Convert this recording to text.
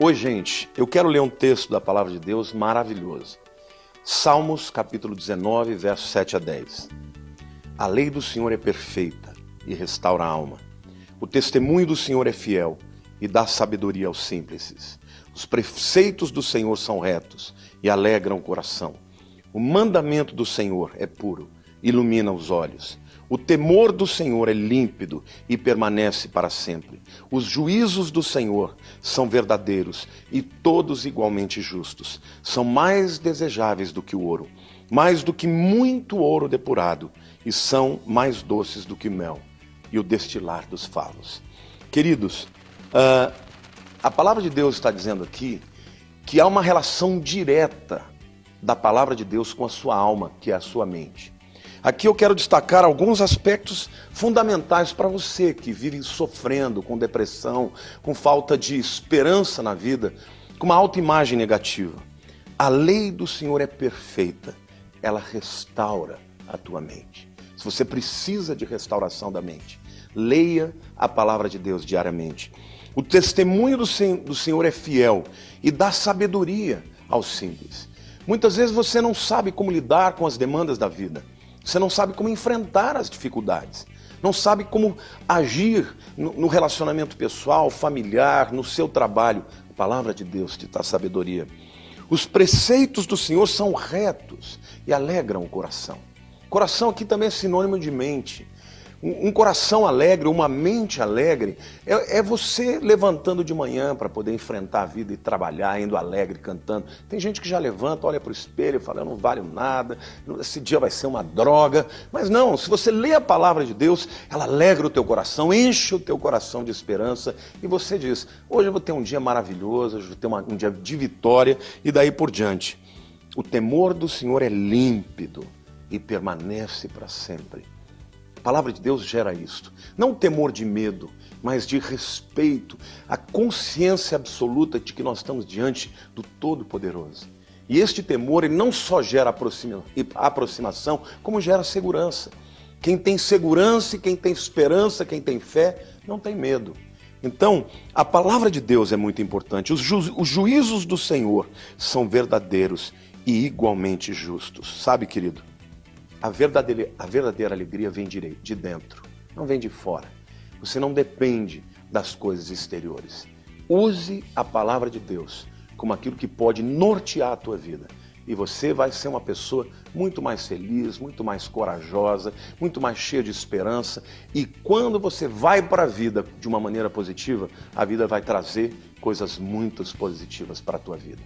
Oi, gente, eu quero ler um texto da palavra de Deus maravilhoso. Salmos, capítulo 19, versos 7 a 10. A lei do Senhor é perfeita e restaura a alma. O testemunho do Senhor é fiel e dá sabedoria aos simples. Os preceitos do Senhor são retos e alegram o coração. O mandamento do Senhor é puro, ilumina os olhos. O temor do Senhor é límpido e permanece para sempre. Os juízos do Senhor são verdadeiros e todos igualmente justos. São mais desejáveis do que o ouro, mais do que muito ouro depurado, e são mais doces do que mel e o destilar dos favos. Queridos, uh, a palavra de Deus está dizendo aqui que há uma relação direta da palavra de Deus com a sua alma, que é a sua mente. Aqui eu quero destacar alguns aspectos fundamentais para você que vive sofrendo com depressão, com falta de esperança na vida, com uma autoimagem negativa. A lei do Senhor é perfeita, ela restaura a tua mente. Se você precisa de restauração da mente, leia a palavra de Deus diariamente. O testemunho do Senhor é fiel e dá sabedoria aos simples. Muitas vezes você não sabe como lidar com as demandas da vida. Você não sabe como enfrentar as dificuldades. Não sabe como agir no relacionamento pessoal, familiar, no seu trabalho. A palavra de Deus te dá sabedoria. Os preceitos do Senhor são retos e alegram o coração. Coração aqui também é sinônimo de mente. Um, coração alegre, uma mente alegre, é, é você levantando de manhã para poder enfrentar a vida e trabalhar, indo alegre, cantando. Tem gente que já levanta, olha para o espelho e fala: Eu não valho nada, esse dia vai ser uma droga. Mas não, se você lê a palavra de Deus, ela alegra o teu coração, enche o teu coração de esperança e você diz: Hoje eu vou ter um dia maravilhoso, hoje eu vou ter uma, um dia de vitória e daí por diante. O temor do Senhor é límpido e permanece para sempre. A palavra de Deus gera isto. Não temor de medo, mas de respeito, a consciência absoluta de que nós estamos diante do Todo-Poderoso. E este temor ele não só gera aproximação, como gera segurança. Quem tem segurança, quem tem esperança, quem tem fé, não tem medo. Então, a palavra de Deus é muito importante. Os, ju os juízos do Senhor são verdadeiros e igualmente justos. Sabe, querido? A verdadeira, a verdadeira alegria vem de dentro, não vem de fora. Você não depende das coisas exteriores. Use a palavra de Deus como aquilo que pode nortear a tua vida. E você vai ser uma pessoa muito mais feliz, muito mais corajosa, muito mais cheia de esperança. E quando você vai para a vida de uma maneira positiva, a vida vai trazer coisas muito positivas para a tua vida.